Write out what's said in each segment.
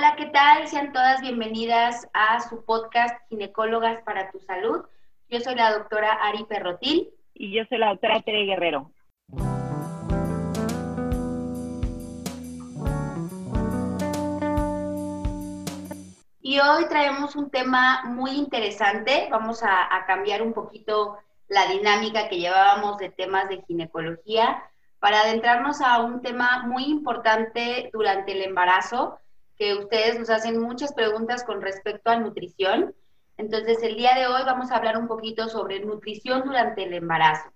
Hola, ¿qué tal? Sean todas bienvenidas a su podcast Ginecólogas para tu Salud. Yo soy la doctora Ari Perrotil. Y yo soy la doctora Tere Guerrero. Y hoy traemos un tema muy interesante. Vamos a, a cambiar un poquito la dinámica que llevábamos de temas de ginecología para adentrarnos a un tema muy importante durante el embarazo, que ustedes nos hacen muchas preguntas con respecto a nutrición. Entonces, el día de hoy vamos a hablar un poquito sobre nutrición durante el embarazo.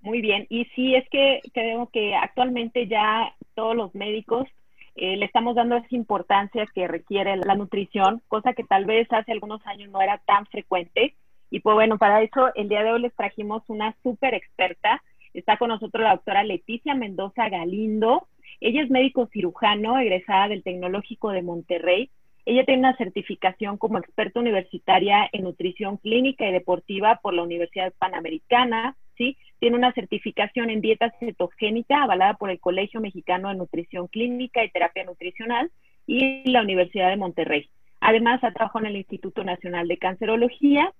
Muy bien, y sí, es que creo que actualmente ya todos los médicos eh, le estamos dando esa importancia que requiere la nutrición, cosa que tal vez hace algunos años no era tan frecuente. Y pues bueno, para eso el día de hoy les trajimos una súper experta. Está con nosotros la doctora Leticia Mendoza Galindo. Ella es médico cirujano, egresada del Tecnológico de Monterrey. Ella tiene una certificación como experta universitaria en nutrición clínica y deportiva por la Universidad Panamericana, ¿sí? Tiene una certificación en dieta cetogénica avalada por el Colegio Mexicano de Nutrición Clínica y Terapia Nutricional y la Universidad de Monterrey. Además, ha trabajado en el Instituto Nacional de Cancerología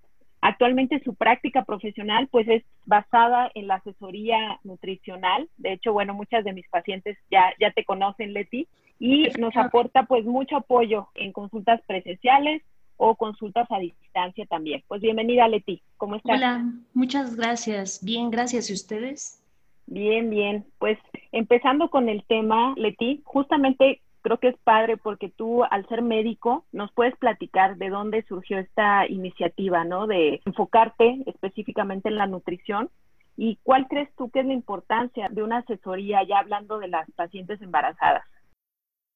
Actualmente su práctica profesional pues es basada en la asesoría nutricional. De hecho, bueno, muchas de mis pacientes ya, ya te conocen, Leti, y nos aporta pues mucho apoyo en consultas presenciales o consultas a distancia también. Pues bienvenida, Leti. ¿Cómo estás? Hola, muchas gracias. Bien, gracias. ¿Y ustedes? Bien, bien. Pues empezando con el tema, Leti, justamente creo que es padre porque tú, al ser médico, nos puedes platicar de dónde surgió esta iniciativa, ¿no? De enfocarte específicamente en la nutrición. ¿Y cuál crees tú que es la importancia de una asesoría, ya hablando de las pacientes embarazadas?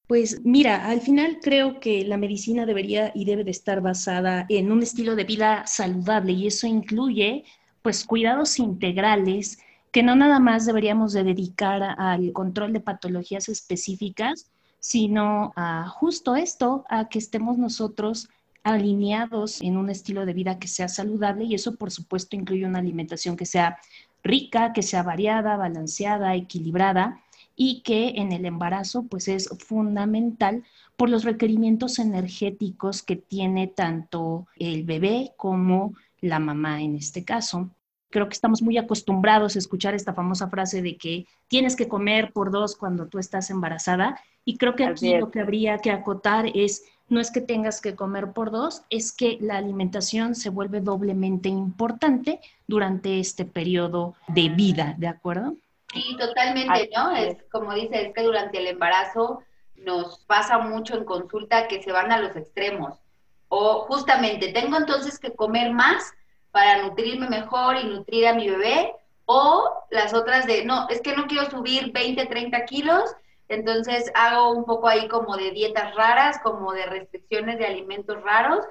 Pues mira, al final creo que la medicina debería y debe de estar basada en un estilo de vida saludable y eso incluye pues cuidados integrales que no nada más deberíamos de dedicar al control de patologías específicas, sino a justo esto, a que estemos nosotros alineados en un estilo de vida que sea saludable y eso por supuesto incluye una alimentación que sea rica, que sea variada, balanceada, equilibrada y que en el embarazo pues es fundamental por los requerimientos energéticos que tiene tanto el bebé como la mamá en este caso. Creo que estamos muy acostumbrados a escuchar esta famosa frase de que tienes que comer por dos cuando tú estás embarazada y creo que aquí lo que habría que acotar es, no es que tengas que comer por dos, es que la alimentación se vuelve doblemente importante durante este periodo de vida, ¿de acuerdo? Sí, totalmente, ¿no? Es como dice, es que durante el embarazo nos pasa mucho en consulta que se van a los extremos. O justamente, tengo entonces que comer más para nutrirme mejor y nutrir a mi bebé, o las otras de, no, es que no quiero subir 20, 30 kilos, entonces hago un poco ahí como de dietas raras, como de restricciones de alimentos raros.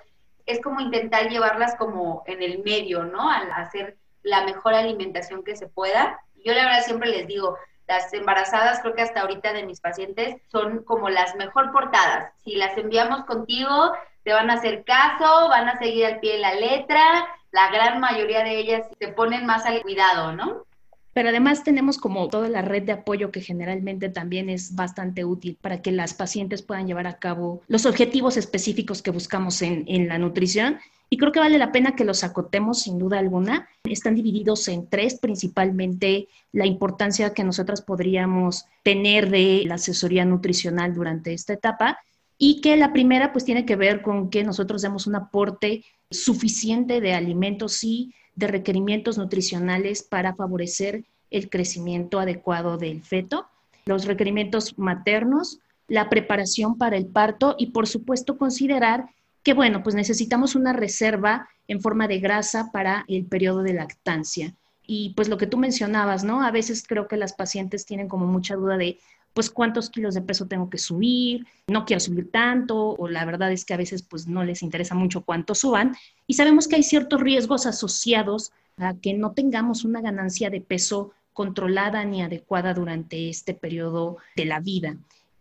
Es como intentar llevarlas como en el medio, ¿no? Al hacer la mejor alimentación que se pueda. Yo la verdad siempre les digo, las embarazadas, creo que hasta ahorita de mis pacientes, son como las mejor portadas. Si las enviamos contigo, te van a hacer caso, van a seguir al pie de la letra. La gran mayoría de ellas se ponen más al cuidado, ¿no? Pero además tenemos como toda la red de apoyo que generalmente también es bastante útil para que las pacientes puedan llevar a cabo los objetivos específicos que buscamos en, en la nutrición. Y creo que vale la pena que los acotemos sin duda alguna. Están divididos en tres, principalmente la importancia que nosotras podríamos tener de la asesoría nutricional durante esta etapa y que la primera pues tiene que ver con que nosotros demos un aporte suficiente de alimentos y de requerimientos nutricionales para favorecer el crecimiento adecuado del feto, los requerimientos maternos, la preparación para el parto y por supuesto considerar que, bueno, pues necesitamos una reserva en forma de grasa para el periodo de lactancia. Y pues lo que tú mencionabas, ¿no? A veces creo que las pacientes tienen como mucha duda de, pues cuántos kilos de peso tengo que subir, no quiero subir tanto, o la verdad es que a veces pues no les interesa mucho cuánto suban, y sabemos que hay ciertos riesgos asociados a que no tengamos una ganancia de peso controlada ni adecuada durante este periodo de la vida.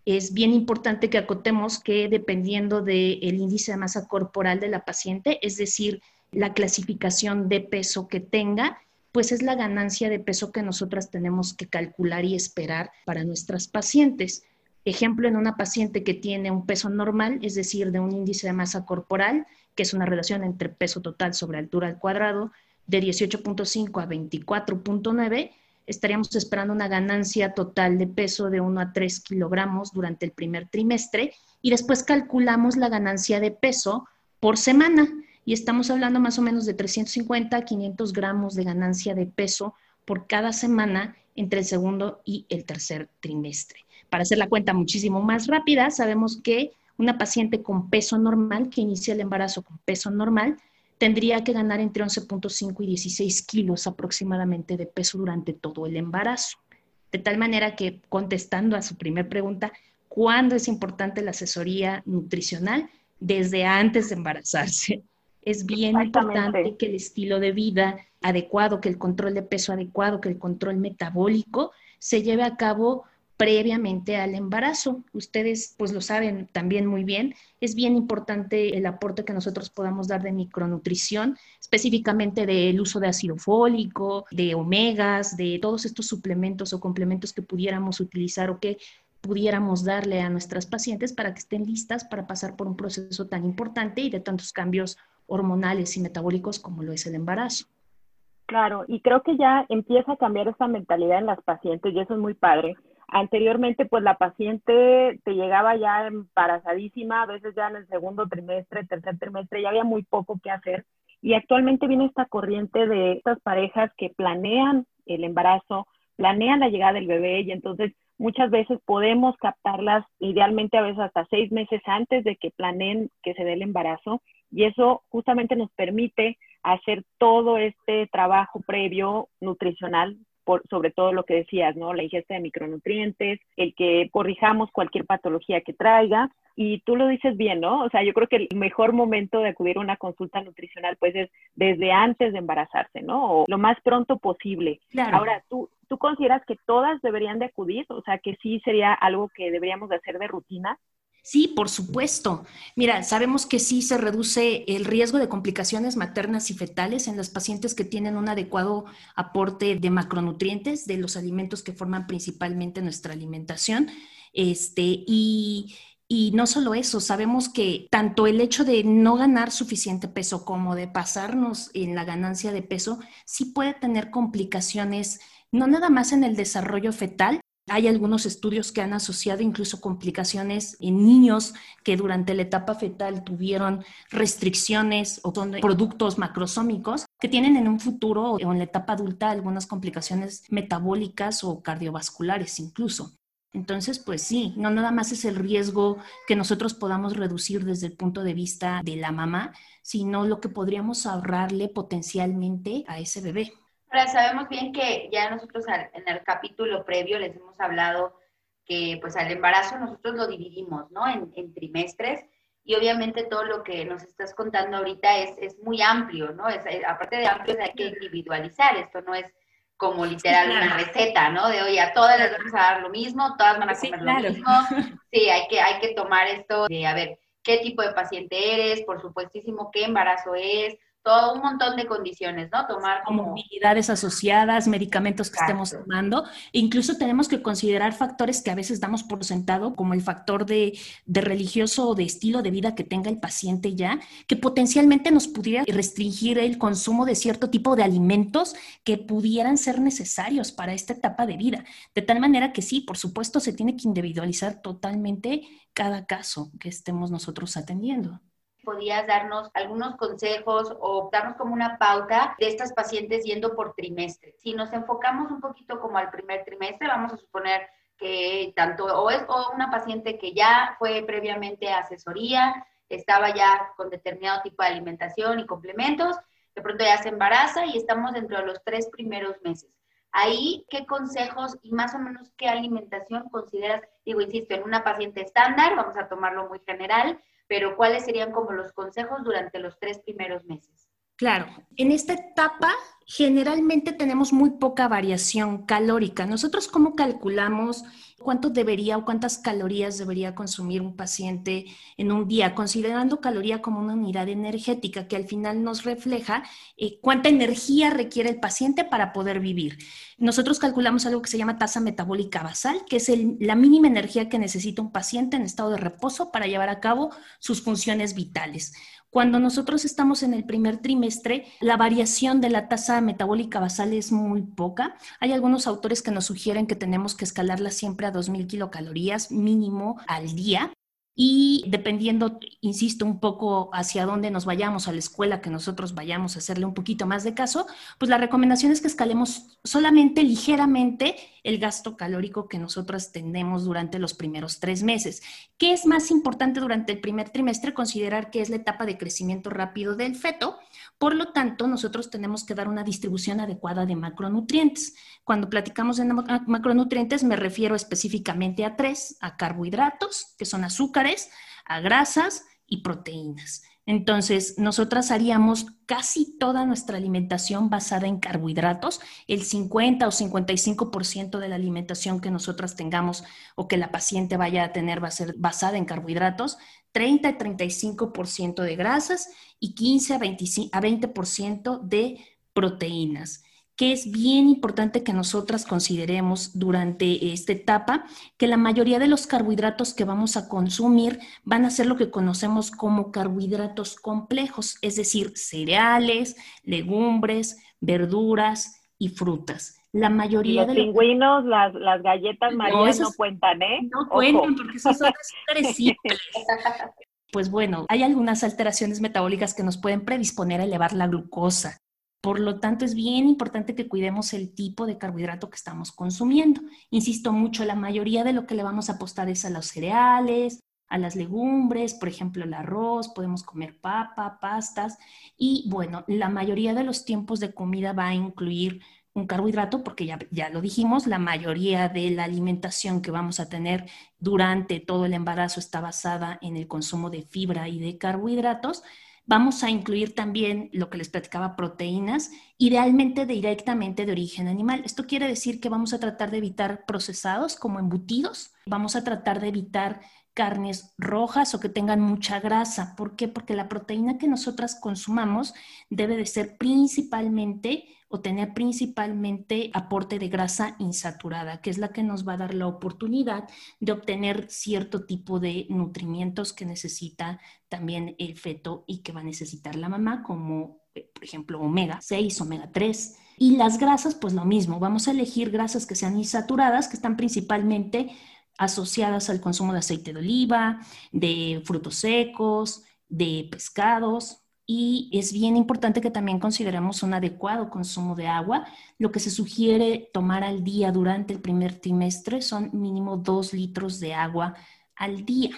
Es bien importante que acotemos que dependiendo del índice de masa corporal de la paciente, es decir, la clasificación de peso que tenga, pues es la ganancia de peso que nosotras tenemos que calcular y esperar para nuestras pacientes. Ejemplo, en una paciente que tiene un peso normal, es decir, de un índice de masa corporal, que es una relación entre peso total sobre altura al cuadrado, de 18.5 a 24.9, estaríamos esperando una ganancia total de peso de 1 a 3 kilogramos durante el primer trimestre y después calculamos la ganancia de peso por semana y estamos hablando más o menos de 350 a 500 gramos de ganancia de peso por cada semana entre el segundo y el tercer trimestre. Para hacer la cuenta muchísimo más rápida, sabemos que una paciente con peso normal, que inicia el embarazo con peso normal, tendría que ganar entre 11.5 y 16 kilos aproximadamente de peso durante todo el embarazo. De tal manera que, contestando a su primer pregunta, ¿cuándo es importante la asesoría nutricional? Desde antes de embarazarse. Es bien importante que el estilo de vida adecuado, que el control de peso adecuado, que el control metabólico se lleve a cabo previamente al embarazo. Ustedes pues lo saben también muy bien. Es bien importante el aporte que nosotros podamos dar de micronutrición, específicamente del uso de ácido fólico, de omegas, de todos estos suplementos o complementos que pudiéramos utilizar o que pudiéramos darle a nuestras pacientes para que estén listas para pasar por un proceso tan importante y de tantos cambios hormonales y metabólicos como lo es el embarazo. Claro, y creo que ya empieza a cambiar esta mentalidad en las pacientes y eso es muy padre. Anteriormente, pues la paciente te llegaba ya embarazadísima, a veces ya en el segundo trimestre, tercer trimestre, ya había muy poco que hacer. Y actualmente viene esta corriente de estas parejas que planean el embarazo, planean la llegada del bebé y entonces Muchas veces podemos captarlas idealmente a veces hasta seis meses antes de que planeen que se dé el embarazo y eso justamente nos permite hacer todo este trabajo previo nutricional por, sobre todo lo que decías, ¿no? La ingesta de micronutrientes, el que corrijamos cualquier patología que traiga. Y tú lo dices bien, ¿no? O sea, yo creo que el mejor momento de acudir a una consulta nutricional, pues, es desde antes de embarazarse, ¿no? O lo más pronto posible. Ahora, tú, ¿Tú consideras que todas deberían de acudir? O sea, que sí sería algo que deberíamos de hacer de rutina. Sí, por supuesto. Mira, sabemos que sí se reduce el riesgo de complicaciones maternas y fetales en las pacientes que tienen un adecuado aporte de macronutrientes de los alimentos que forman principalmente nuestra alimentación. Este, y, y no solo eso, sabemos que tanto el hecho de no ganar suficiente peso como de pasarnos en la ganancia de peso sí puede tener complicaciones no nada más en el desarrollo fetal, hay algunos estudios que han asociado incluso complicaciones en niños que durante la etapa fetal tuvieron restricciones o son productos macrosómicos que tienen en un futuro o en la etapa adulta algunas complicaciones metabólicas o cardiovasculares incluso. Entonces, pues sí, no nada más es el riesgo que nosotros podamos reducir desde el punto de vista de la mamá, sino lo que podríamos ahorrarle potencialmente a ese bebé. Ahora, sabemos bien que ya nosotros en el capítulo previo les hemos hablado que pues al embarazo nosotros lo dividimos, ¿no? En, trimestres y obviamente todo lo que nos estás contando ahorita es, es muy amplio, ¿no? Es, eh, aparte de amplio, hay que individualizar, esto no es como literal una receta, ¿no? De, oye, a todas les vamos a dar lo mismo, todas van a comer lo mismo. Sí, hay que, hay que tomar esto de, a ver, qué tipo de paciente eres, por supuestísimo, qué embarazo es, todo un montón de condiciones, ¿no? Tomar como... Comorbilidades asociadas, medicamentos que estemos tomando. Incluso tenemos que considerar factores que a veces damos por sentado, como el factor de, de, religioso o de estilo de vida que tenga el paciente ya, que potencialmente nos pudiera restringir el consumo de cierto tipo de alimentos que pudieran ser necesarios para esta etapa de vida. De tal manera que sí, por supuesto, se tiene que individualizar totalmente cada caso que estemos nosotros atendiendo podías darnos algunos consejos o darnos como una pauta de estas pacientes yendo por trimestre. Si nos enfocamos un poquito como al primer trimestre, vamos a suponer que tanto o es o una paciente que ya fue previamente a asesoría, estaba ya con determinado tipo de alimentación y complementos, de pronto ya se embaraza y estamos dentro de los tres primeros meses. Ahí, ¿qué consejos y más o menos qué alimentación consideras? Digo, insisto, en una paciente estándar, vamos a tomarlo muy general, pero ¿cuáles serían como los consejos durante los tres primeros meses? Claro, en esta etapa generalmente tenemos muy poca variación calórica. Nosotros, ¿cómo calculamos cuánto debería o cuántas calorías debería consumir un paciente en un día, considerando caloría como una unidad energética que al final nos refleja eh, cuánta energía requiere el paciente para poder vivir. Nosotros calculamos algo que se llama tasa metabólica basal, que es la mínima energía que necesita un paciente en estado de reposo para llevar a cabo sus funciones vitales. Cuando nosotros estamos en el primer trimestre, la variación de la tasa metabólica basal es muy poca. Hay algunos autores que nos sugieren que tenemos que escalarla siempre a 2.000 kilocalorías mínimo al día. Y dependiendo, insisto, un poco hacia dónde nos vayamos, a la escuela que nosotros vayamos a hacerle un poquito más de caso, pues la recomendación es que escalemos solamente ligeramente el gasto calórico que nosotros tenemos durante los primeros tres meses. ¿Qué es más importante durante el primer trimestre? Considerar que es la etapa de crecimiento rápido del feto por lo tanto, nosotros tenemos que dar una distribución adecuada de macronutrientes. Cuando platicamos de macronutrientes, me refiero específicamente a tres, a carbohidratos, que son a grasas y proteínas. Entonces, nosotras haríamos casi toda nuestra alimentación basada en carbohidratos. El 50 o 55% de la alimentación que nosotras tengamos o que la paciente vaya a tener va a ser basada en carbohidratos. 30 y 35% de grasas y 15 a, 20% de proteínas que es bien importante que nosotras consideremos durante esta etapa, que la mayoría de los carbohidratos que vamos a consumir van a ser lo que conocemos como carbohidratos complejos, es decir, cereales, legumbres, verduras y frutas. La mayoría los de pingüinos, las, las galletas marias no, cuentan, ¿eh? No cuentan porque son súper simples. Pues bueno, hay algunas alteraciones metabólicas que nos pueden predisponer a elevar la glucosa. Por lo tanto, es bien importante que cuidemos el tipo de carbohidrato que estamos consumiendo. Insisto mucho, la mayoría de lo que le vamos a apostar es a los cereales, a las legumbres, por ejemplo, el arroz, podemos comer papa, pastas y bueno, la mayoría de los tiempos de comida va a incluir un carbohidrato, porque ya, ya lo dijimos, la mayoría de la alimentación que vamos a tener durante todo el embarazo está basada en el consumo de fibra y de carbohidratos. Vamos a incluir también lo que les platicaba, proteínas, idealmente directamente de origen animal. Esto quiere decir que vamos a tratar de evitar procesados como embutidos, vamos a tratar de evitar carnes rojas o que tengan mucha grasa. ¿Por qué? Porque la proteína que nosotras consumamos debe de ser principalmente o tener principalmente aporte de grasa insaturada, que es la que nos va a dar la oportunidad de obtener cierto tipo de nutrimientos que necesita también el feto y que va a necesitar la mamá, como eh, por ejemplo omega 6, omega 3. Y las grasas, pues lo mismo, vamos a elegir grasas que sean insaturadas, que están principalmente asociadas al consumo de aceite de oliva, de frutos secos, de pescados, y es bien importante que también consideremos un adecuado consumo de agua. Lo que se sugiere tomar al día durante el primer trimestre son mínimo dos litros de agua al día.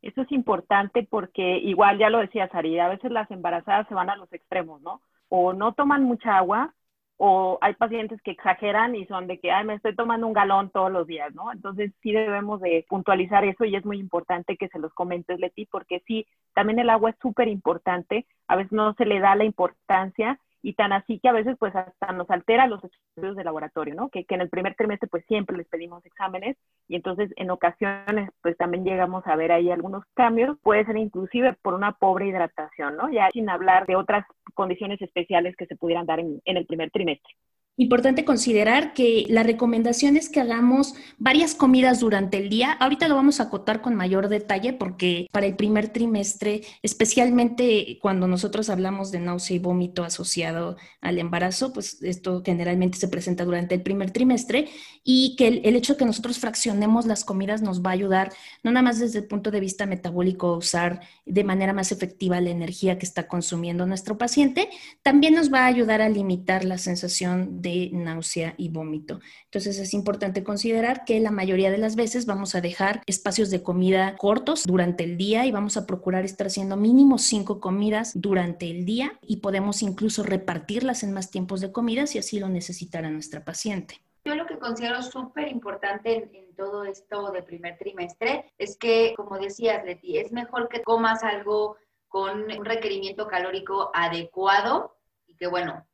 Eso es importante porque igual ya lo decía Sari, a veces las embarazadas se van a los extremos, ¿no? O no toman mucha agua o hay pacientes que exageran y son de que, ay, me estoy tomando un galón todos los días, ¿no? Entonces sí debemos de puntualizar eso y es muy importante que se los comentes, Leti, porque sí, también el agua es súper importante, a veces no se le da la importancia y tan así que a veces pues hasta nos altera los estudios de laboratorio, ¿no? Que, que, en el primer trimestre pues siempre les pedimos exámenes y entonces en ocasiones pues también llegamos a ver ahí algunos cambios, puede ser inclusive por una pobre hidratación, ¿no? Ya sin hablar de otras condiciones especiales que se pudieran dar en, en el primer trimestre. Importante considerar que la recomendación es que hagamos varias comidas durante el día. Ahorita lo vamos a acotar con mayor detalle porque para el primer trimestre, especialmente cuando nosotros hablamos de náusea y vómito asociado al embarazo, pues esto generalmente se presenta durante el primer trimestre y que el, hecho de que nosotros fraccionemos las comidas nos va a ayudar, no nada más desde el punto de vista metabólico, a usar de manera más efectiva la energía que está consumiendo nuestro paciente, también nos va a ayudar a limitar la sensación de náusea y vómito. Entonces es importante considerar que la mayoría de las veces vamos a dejar espacios de comida cortos durante el día y vamos a procurar estar haciendo mínimo cinco comidas durante el día y podemos incluso repartirlas en más tiempos de comida si así lo necesitara nuestra paciente. Yo lo que considero súper importante en, en, todo esto de primer trimestre es que, como decías, Leti, es mejor que comas algo con un requerimiento calórico adecuado y que, bueno,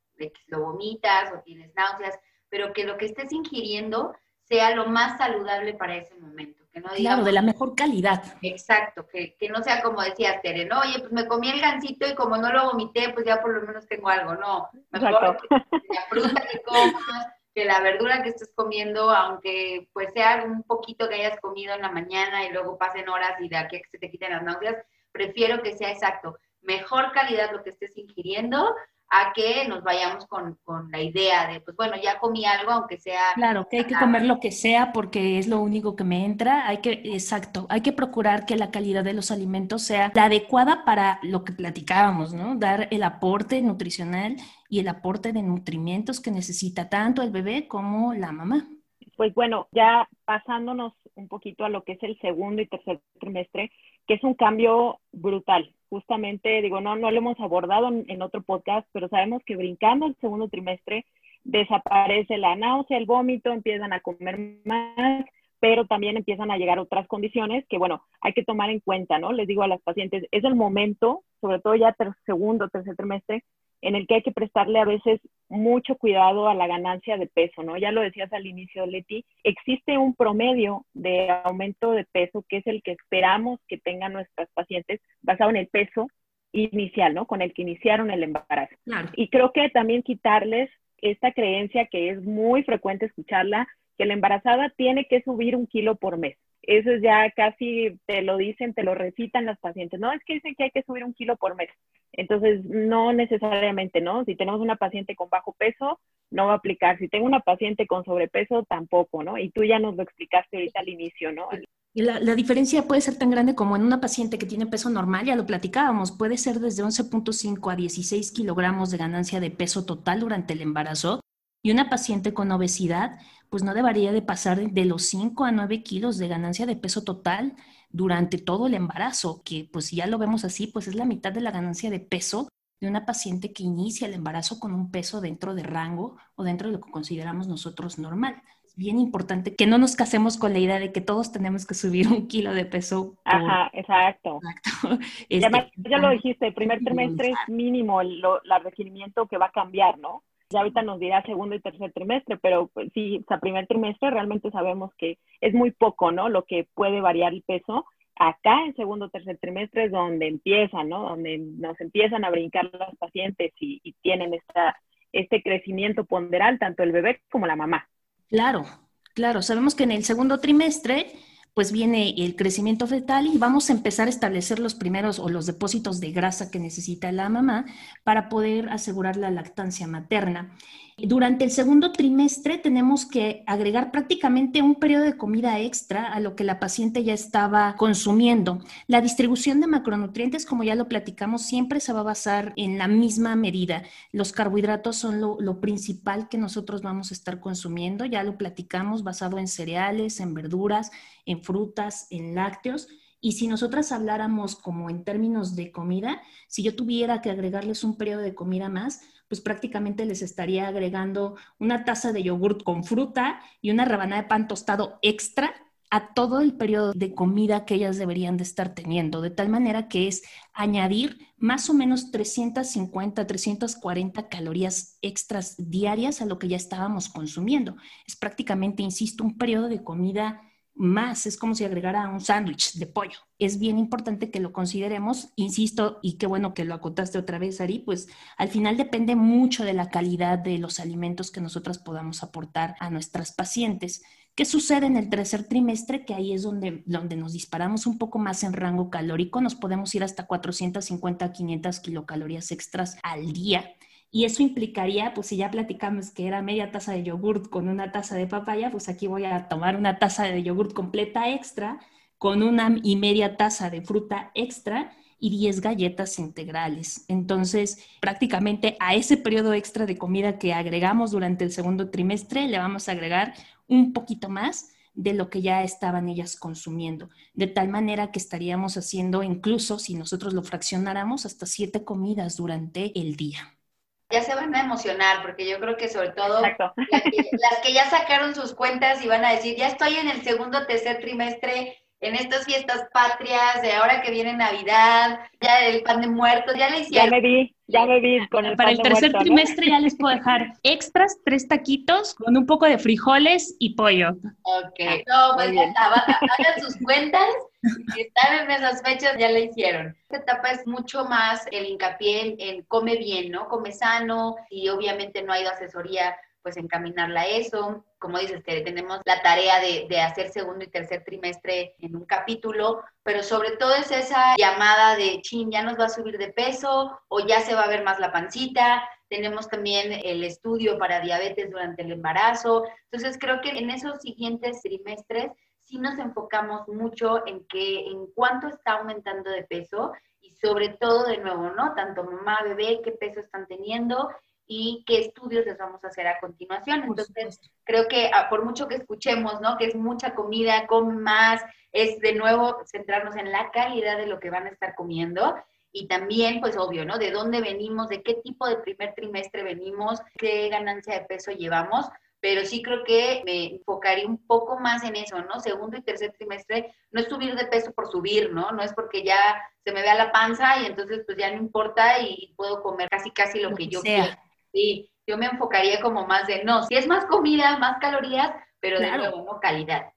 lo vomitas o tienes náuseas, pero que lo que estés ingiriendo sea lo más saludable para ese momento. Que no claro, de la mejor calidad. Exacto, que, que no sea como decías, Tere, no, oye, pues me comí el gansito y como no lo vomité, pues ya por lo menos tengo algo. No, mejor la fruta que comas, que la verdura que estés comiendo, aunque pues sea un poquito que hayas comido en la mañana y luego pasen horas y de aquí a que se te quiten las náuseas, prefiero que sea exacto, mejor calidad lo que estés ingiriendo a que nos vayamos con, la idea de, pues bueno, ya comí algo, aunque sea... Claro, que hay que comer lo que sea porque es lo único que me entra. Hay que, exacto, hay que procurar que la calidad de los alimentos sea la adecuada para lo que platicábamos, ¿no? Dar el aporte nutricional y el aporte de nutrimientos que necesita tanto el bebé como la mamá. Pues bueno, ya pasándonos un poquito a lo que es el segundo y tercer trimestre, que es un cambio brutal justamente, digo, no, no lo hemos abordado en, otro podcast, pero sabemos que brincando el segundo trimestre desaparece la náusea, el vómito, empiezan a comer más, pero también empiezan a llegar otras condiciones que, bueno, hay que tomar en cuenta, ¿no? Les digo a las pacientes, es el momento, sobre todo ya ter segundo, tercer trimestre, en el que hay que prestarle a veces mucho cuidado a la ganancia de peso, ¿no? Ya lo decías al inicio, Leti, existe un promedio de aumento de peso que es el que esperamos que tengan nuestras pacientes basado en el peso inicial, ¿no? Con el que iniciaron el embarazo. Y creo que también quitarles esta creencia que es muy frecuente escucharla, que la embarazada tiene que subir un kilo por mes eso ya casi te lo dicen, te lo recitan las pacientes. No, es que dicen que hay que subir un kilo por mes. Entonces, no necesariamente, ¿no? Si tenemos una paciente con bajo peso, no va a aplicar. Si tengo una paciente con sobrepeso, tampoco, ¿no? Y tú ya nos lo explicaste ahorita al inicio, ¿no? Y la, la, diferencia puede ser tan grande como en una paciente que tiene peso normal, ya lo platicábamos, puede ser desde 11.5 a 16 kilogramos de ganancia de peso total durante el embarazo. Y una paciente con obesidad pues no debería de pasar de los 5 a 9 kilos de ganancia de peso total durante todo el embarazo, que pues si ya lo vemos así, pues es la mitad de la ganancia de peso de una paciente que inicia el embarazo con un peso dentro de rango o dentro de lo que consideramos nosotros normal. Es bien importante que no nos casemos con la idea de que todos tenemos que subir un kilo de peso. Ajá, exacto. exacto. ya, ya, lo dijiste, el primer trimestre es mínimo el requerimiento que va a cambiar, ¿no? Ya ahorita nos dirá segundo y tercer trimestre, pero pues, sí, o sea, primer trimestre realmente sabemos que es muy poco, ¿no? Lo que puede variar el peso. Acá en segundo tercer trimestre es donde empiezan, ¿no? Donde nos empiezan a brincar los pacientes y, y tienen esta, este crecimiento ponderal, tanto el bebé como la mamá. Claro, claro. Sabemos que en el segundo trimestre pues viene el crecimiento fetal y vamos a empezar a establecer los primeros o los depósitos de grasa que necesita la mamá para poder asegurar la lactancia materna. Durante el segundo trimestre tenemos que agregar prácticamente un periodo de comida extra a lo que la paciente ya estaba consumiendo. La distribución de macronutrientes, como ya lo platicamos, siempre se va a basar en la misma medida. Los carbohidratos son lo, principal que nosotros vamos a estar consumiendo. Ya lo platicamos basado en cereales, en verduras, en frutas, en lácteos. Y si nosotras habláramos como en términos de comida, si yo tuviera que agregarles un periodo de comida más, pues prácticamente les estaría agregando una taza de yogurt con fruta y una rebanada de pan tostado extra a todo el periodo de comida que ellas deberían de estar teniendo, de tal manera que es añadir más o menos 350, 340 calorías extras diarias a lo que ya estábamos consumiendo. Es prácticamente, insisto, un periodo de comida más, es como si agregara un sándwich de pollo. Es bien importante que lo consideremos, insisto, y qué bueno que lo acotaste otra vez, Ari, pues al final depende mucho de la calidad de los alimentos que nosotras podamos aportar a nuestras pacientes. ¿Qué sucede en el tercer trimestre? Que ahí es donde, donde nos disparamos un poco más en rango calórico, nos podemos ir hasta 450 a 500 kilocalorías extras al día. Y eso implicaría, pues si ya platicamos que era media taza de yogurt con una taza de papaya, pues aquí voy a tomar una taza de yogurt completa extra con una y media taza de fruta extra y 10 galletas integrales. Entonces, prácticamente a ese periodo extra de comida que agregamos durante el segundo trimestre, le vamos a agregar un poquito más de lo que ya estaban ellas consumiendo, de tal manera que estaríamos haciendo incluso, si nosotros lo fraccionáramos, hasta siete comidas durante el día ya se van a emocionar, porque yo creo que sobre todo las que, las que, ya sacaron sus cuentas y van a decir, ya estoy en el segundo, tercer trimestre en estas fiestas patrias, de ahora que viene Navidad, ya el pan de muertos, ya le hicieron. Ya me vi, ya me vi con el Para pan el de tercer trimestre ya les puedo dejar extras, tres taquitos con un poco de frijoles y pollo. Ok, no, pues Muy ya está, hagan sus cuentas, si están en esas fechas ya la hicieron. Esta etapa es mucho más el hincapié en, en come bien, ¿no? Come sano y obviamente no ha ido asesoría, pues encaminarla a eso. Como dices, tenemos la tarea de, de hacer segundo y tercer trimestre en un capítulo, pero sobre todo es esa llamada de, chin, ya nos va a subir de peso o ya se va a ver más la pancita. Tenemos también el estudio para diabetes durante el embarazo. Entonces creo que en esos siguientes trimestres sí nos enfocamos mucho en que en cuánto está aumentando de peso y sobre todo de nuevo, ¿no? Tanto mamá, bebé, qué peso están teniendo y qué estudios les vamos a hacer a continuación. Entonces, creo que ah, por mucho que escuchemos, ¿no? Que es mucha comida, come más, es de nuevo centrarnos en la calidad de lo que van a estar comiendo y también, pues obvio, ¿no? De dónde venimos, de qué tipo de primer trimestre venimos, qué ganancia de peso llevamos, pero sí creo que me enfocaría un poco más en eso, ¿no? Segundo y tercer trimestre, no es subir de peso por subir, ¿no? No es porque ya se me vea la panza y entonces pues ya no importa y puedo comer casi casi lo, Lo que, que yo sea. quiera. Sí, yo me enfocaría como más de, no, si es más comida, más calorías, pero Claro. de nuevo, ¿no? Calidad.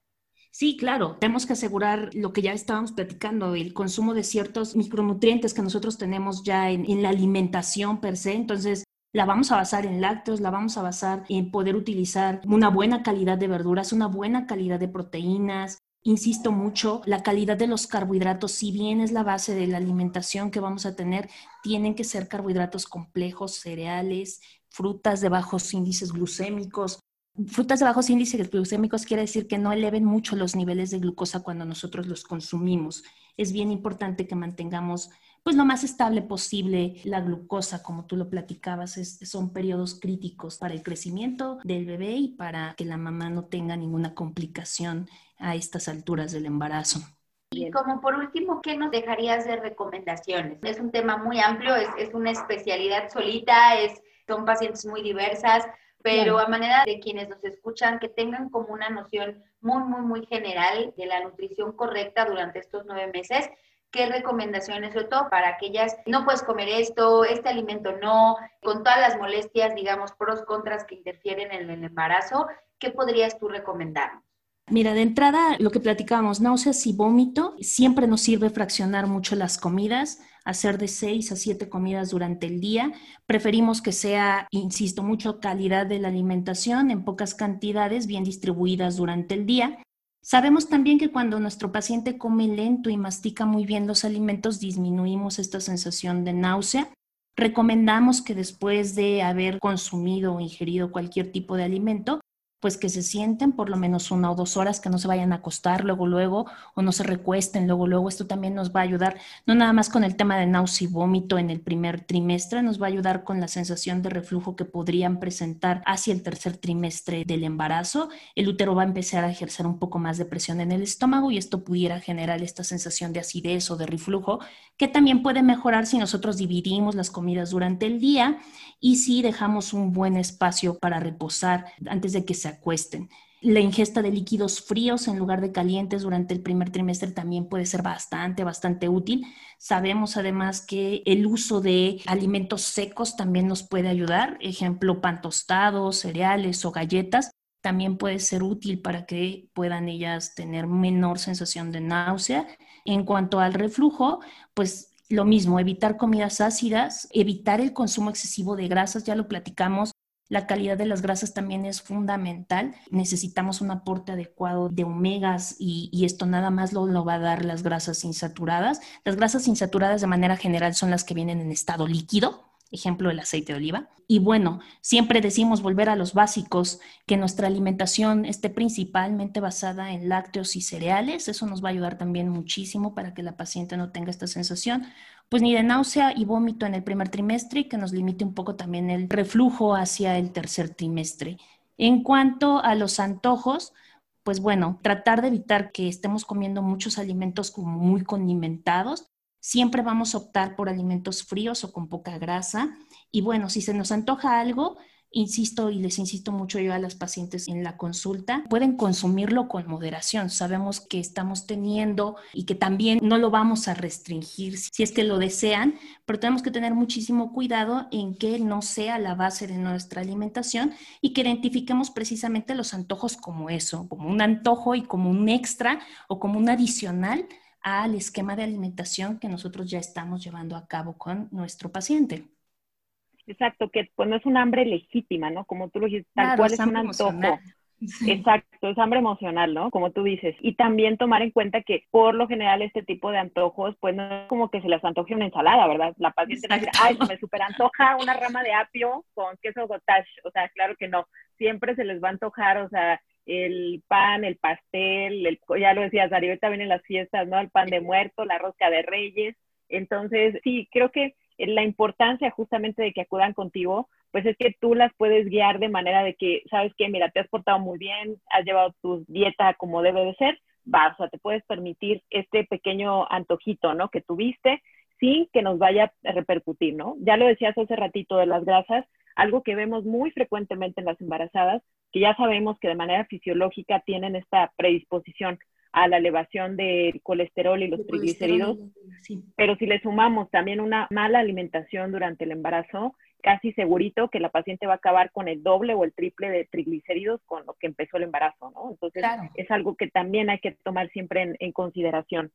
Sí, claro, tenemos que asegurar lo que ya estábamos platicando, el consumo de ciertos micronutrientes que nosotros tenemos ya en, en la alimentación per se. Entonces, la vamos a basar en lácteos, la vamos a basar en poder utilizar una buena calidad de verduras, una buena calidad de proteínas. Insisto mucho, la calidad de los carbohidratos, si bien es la base de la alimentación que vamos a tener, tienen que ser carbohidratos complejos, cereales, frutas de bajos índices glucémicos, Frutas de bajos índices glucémicos quiere decir que no eleven mucho los niveles de glucosa cuando nosotros los consumimos. Es bien importante que mantengamos pues lo más estable posible la glucosa, como tú lo platicabas, es- son periodos críticos para el crecimiento del bebé y para que la mamá no tenga ninguna complicación a estas alturas del embarazo. Y como por último, ¿qué nos dejarías de recomendaciones? Es un tema muy amplio, es, es una especialidad solita, es, son pacientes muy diversas, pero a manera de quienes nos escuchan, que tengan como una noción muy, muy, muy general de la nutrición correcta durante estos nueve meses, ¿qué recomendaciones, sobre todo para aquellas, no puedes comer esto, este alimento no, con todas las molestias, digamos, pros, contras que interfieren en el embarazo, ¿qué podrías tú recomendarnos? Mira, de entrada, lo que platicábamos, náuseas y vómito, siempre nos sirve fraccionar mucho las comidas, hacer de seis a siete comidas durante el día. Preferimos que sea, insisto, mucho calidad de la alimentación en pocas cantidades, bien distribuidas durante el día. Sabemos también que cuando nuestro paciente come lento y mastica muy bien los alimentos, disminuimos esta sensación de náusea. Recomendamos que después de haber consumido o ingerido cualquier tipo de alimento, pues que se sienten por lo menos una o dos horas, que no se vayan a acostar luego, luego, o no se recuesten luego, luego. Esto también nos va a ayudar, no nada más con el tema de náusea y vómito en el primer trimestre, nos va a ayudar con la sensación de reflujo que podrían presentar hacia el tercer trimestre del embarazo. El útero va a empezar a ejercer un poco más de presión en el estómago y esto pudiera generar esta sensación de acidez o de reflujo, que también puede mejorar si nosotros dividimos las comidas durante el día y si dejamos un buen espacio para reposar antes de que se acuesten. La ingesta de líquidos fríos en lugar de calientes durante el primer trimestre también puede ser bastante, bastante útil. Sabemos además que el uso de alimentos secos también nos puede ayudar, ejemplo, pan tostado, cereales o galletas. También puede ser útil para que puedan ellas tener menor sensación de náusea. En cuanto al reflujo, pues lo mismo, evitar comidas ácidas, evitar el consumo excesivo de grasas, ya lo platicamos, la calidad de las grasas también es fundamental. Necesitamos un aporte adecuado de omegas y, esto nada más lo, lo, va a dar las grasas insaturadas. Las grasas insaturadas de manera general son las que vienen en estado líquido, ejemplo el aceite de oliva. Y bueno, siempre decimos volver a los básicos, que nuestra alimentación esté principalmente basada en lácteos y cereales. Eso nos va a ayudar también muchísimo para que la paciente no tenga esta sensación pues ni de náusea y vómito en el primer trimestre que nos limite un poco también el reflujo hacia el tercer trimestre. En cuanto a los antojos, pues bueno, tratar de evitar que estemos comiendo muchos alimentos como muy condimentados. Siempre vamos a optar por alimentos fríos o con poca grasa. Y bueno, si se nos antoja algo, insisto y les insisto mucho yo a las pacientes en la consulta, pueden consumirlo con moderación. Sabemos que estamos teniendo y que también no lo vamos a restringir si es que lo desean, pero tenemos que tener muchísimo cuidado en que no sea la base de nuestra alimentación y que identifiquemos precisamente los antojos como eso, como un antojo y como un extra o como un adicional al esquema de alimentación que nosotros ya estamos llevando a cabo con nuestro paciente. Exacto, que pues no es un hambre legítima, ¿no? Como tú lo dijiste, tal cual es, un antojo. Exacto, es hambre emocional, ¿no? Como tú dices. Y también tomar en cuenta que por lo general este tipo de antojos, pues no es como que se les antoje una ensalada, ¿verdad? La paciente dice, ay, me super antoja una rama de apio con queso gotage. O sea, claro que no. Siempre se les va a antojar, o sea, el pan, el pastel, el, ya lo decías, Darío, también en las fiestas, ¿no? El pan de muerto, la rosca de reyes. Entonces, sí, creo que la importancia justamente de que acudan contigo, pues es que tú las puedes guiar de manera de que, sabes que, mira, te has portado muy bien, has llevado tu dieta como debe de ser, va, o sea, te puedes permitir este pequeño antojito, ¿no? Que tuviste sin que nos vaya a repercutir, ¿no? Ya lo decías hace ratito de las grasas, algo que vemos muy frecuentemente en las embarazadas, que ya sabemos que de manera fisiológica tienen esta predisposición a la elevación del colesterol y los triglicéridos, pero si le sumamos también una mala alimentación durante el embarazo, casi segurito que la paciente va a acabar con el doble o el triple de triglicéridos con lo que empezó el embarazo, ¿no? Entonces es algo que también hay que tomar siempre en consideración.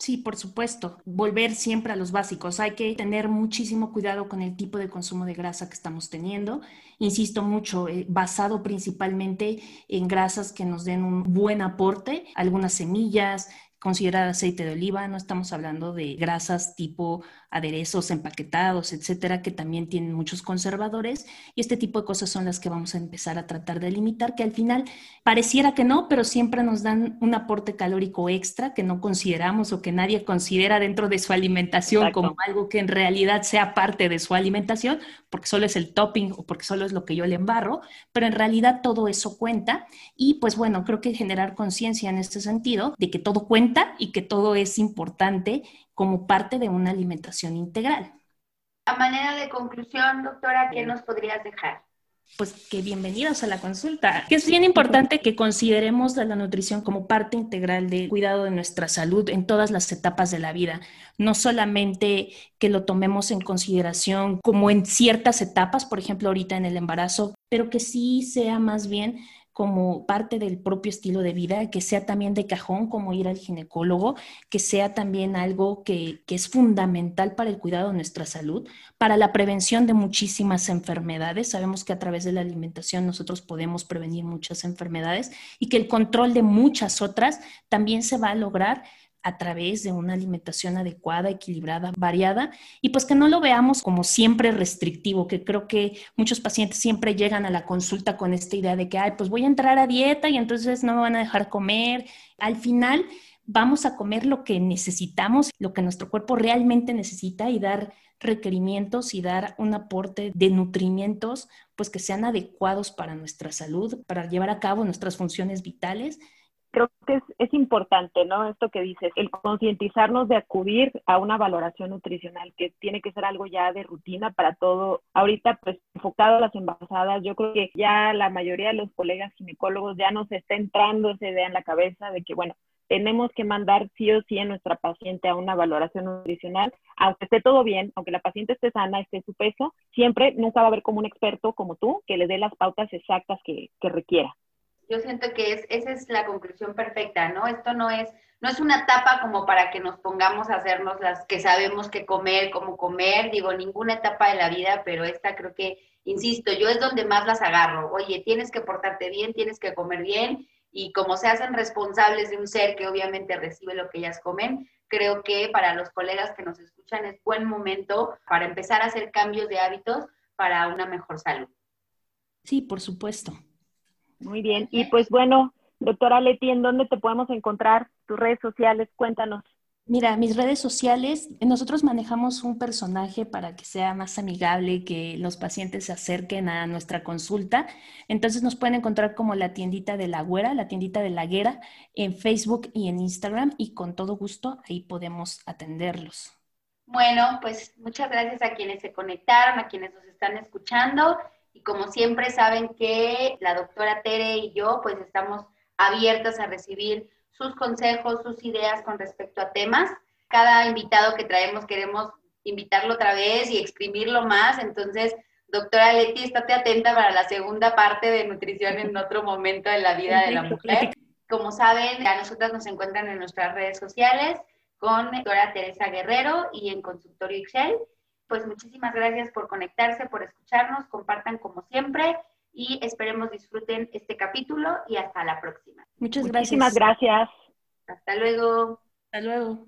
Sí, por supuesto. Volver siempre a los básicos. Hay que tener muchísimo cuidado con el tipo de consumo de grasa que estamos teniendo. Insisto mucho, eh, basado principalmente en grasas que nos den un buen aporte, algunas semillas, considerar aceite de oliva, no estamos hablando de grasas tipo aderezos empaquetados, etcétera, que también tienen muchos conservadores y este tipo de cosas son las que vamos a empezar a tratar de limitar, que al final pareciera que no, pero siempre nos dan un aporte calórico extra que no consideramos o que nadie considera dentro de su alimentación como algo que en realidad sea parte de su alimentación, porque solo es el topping o porque solo es lo que yo le embarro, pero en realidad todo eso cuenta. Y pues bueno, creo que generar conciencia en este sentido de que todo cuenta y que todo es importante como parte de una alimentación integral. A manera de conclusión, doctora, ¿qué nos podrías dejar? Pues que bienvenidos a la consulta. Que es bien importante que consideremos a la nutrición como parte integral del cuidado de nuestra salud en todas las etapas de la vida. No solamente que lo tomemos en consideración como en ciertas etapas, por ejemplo, ahorita en el embarazo, pero que sí sea más bien como parte del propio estilo de vida, que sea también de cajón como ir al ginecólogo, que sea también algo que, que, es fundamental para el cuidado de nuestra salud, para la prevención de muchísimas enfermedades. Sabemos que a través de la alimentación nosotros podemos prevenir muchas enfermedades y que el control de muchas otras también se va a lograr a través de una alimentación adecuada, equilibrada, variada, y pues que no lo veamos como siempre restrictivo, que creo que muchos pacientes siempre llegan a la consulta con esta idea de que, ay, pues voy a entrar a dieta y entonces no me van a dejar comer. Al final vamos a comer lo que necesitamos, lo que nuestro cuerpo realmente necesita y dar requerimientos y dar un aporte de nutrimientos pues que sean adecuados para nuestra salud, para llevar a cabo nuestras funciones vitales creo que es, es, importante, ¿no? Esto que dices, el concientizarnos de acudir a una valoración nutricional, que tiene que ser algo ya de rutina para todo. Ahorita, pues, enfocado a las embarazadas, yo creo que ya la mayoría de los colegas ginecólogos ya nos está entrando esa idea en la cabeza de que, bueno, tenemos que mandar sí o sí a nuestra paciente a una valoración nutricional, aunque esté todo bien, aunque la paciente esté sana, esté su peso, siempre nunca va a haber como un experto como tú que le dé las pautas exactas que, que requiera yo siento que es, esa es la conclusión perfecta, ¿no? Esto no es, no es una etapa como para que nos pongamos a hacernos las que sabemos qué comer, cómo comer, digo, ninguna etapa de la vida, pero esta creo que, insisto, yo es donde más las agarro. Oye, tienes que portarte bien, tienes que comer bien, y como se hacen responsables de un ser que obviamente recibe lo que ellas comen, creo que para los colegas que nos escuchan es buen momento para empezar a hacer cambios de hábitos para una mejor salud. Sí, por supuesto. Muy bien. Y pues bueno, doctora Leti, ¿en dónde te podemos encontrar? Tus redes sociales, cuéntanos. Mira, mis redes sociales, nosotros manejamos un personaje para que sea más amigable, que los pacientes se acerquen a nuestra consulta. Entonces nos pueden encontrar como la tiendita de la güera, la tiendita de la guera, en Facebook y en Instagram y con todo gusto ahí podemos atenderlos. Bueno, pues muchas gracias a quienes se conectaron, a quienes nos están escuchando Y como siempre saben que la doctora Tere y yo pues estamos abiertas a recibir sus consejos, sus ideas con respecto a temas. Cada invitado que traemos queremos invitarlo otra vez y exprimirlo más. Entonces, doctora Leti, estate atenta para la segunda parte de nutrición en otro momento de la vida de la mujer. Como saben, a nosotras nos encuentran en nuestras redes sociales con doctora Teresa Guerrero y en Consultorio Excel. Pues muchísimas gracias por conectarse, por escucharnos, compartan como siempre y esperemos disfruten este capítulo y hasta la próxima. Muchas gracias. Muchísimas gracias. Hasta luego. Hasta luego.